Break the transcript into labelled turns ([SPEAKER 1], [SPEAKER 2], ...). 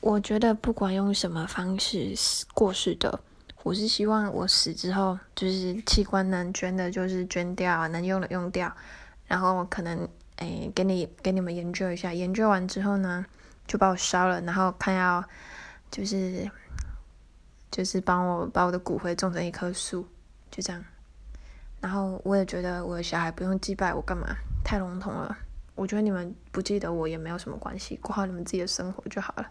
[SPEAKER 1] 我觉得不管用什么方式过世的，我是希望我死之后，就是器官能捐的，就是捐掉，能用的用掉，然后可能诶给你给你们研究一下，研究完之后呢，就把我烧了，然后看要就是就是帮我把我的骨灰种成一棵树，就这样。然后我也觉得我的小孩不用祭拜我干嘛，太笼统了。我觉得你们不记得我也没有什么关系，过好你们自己的生活就好了。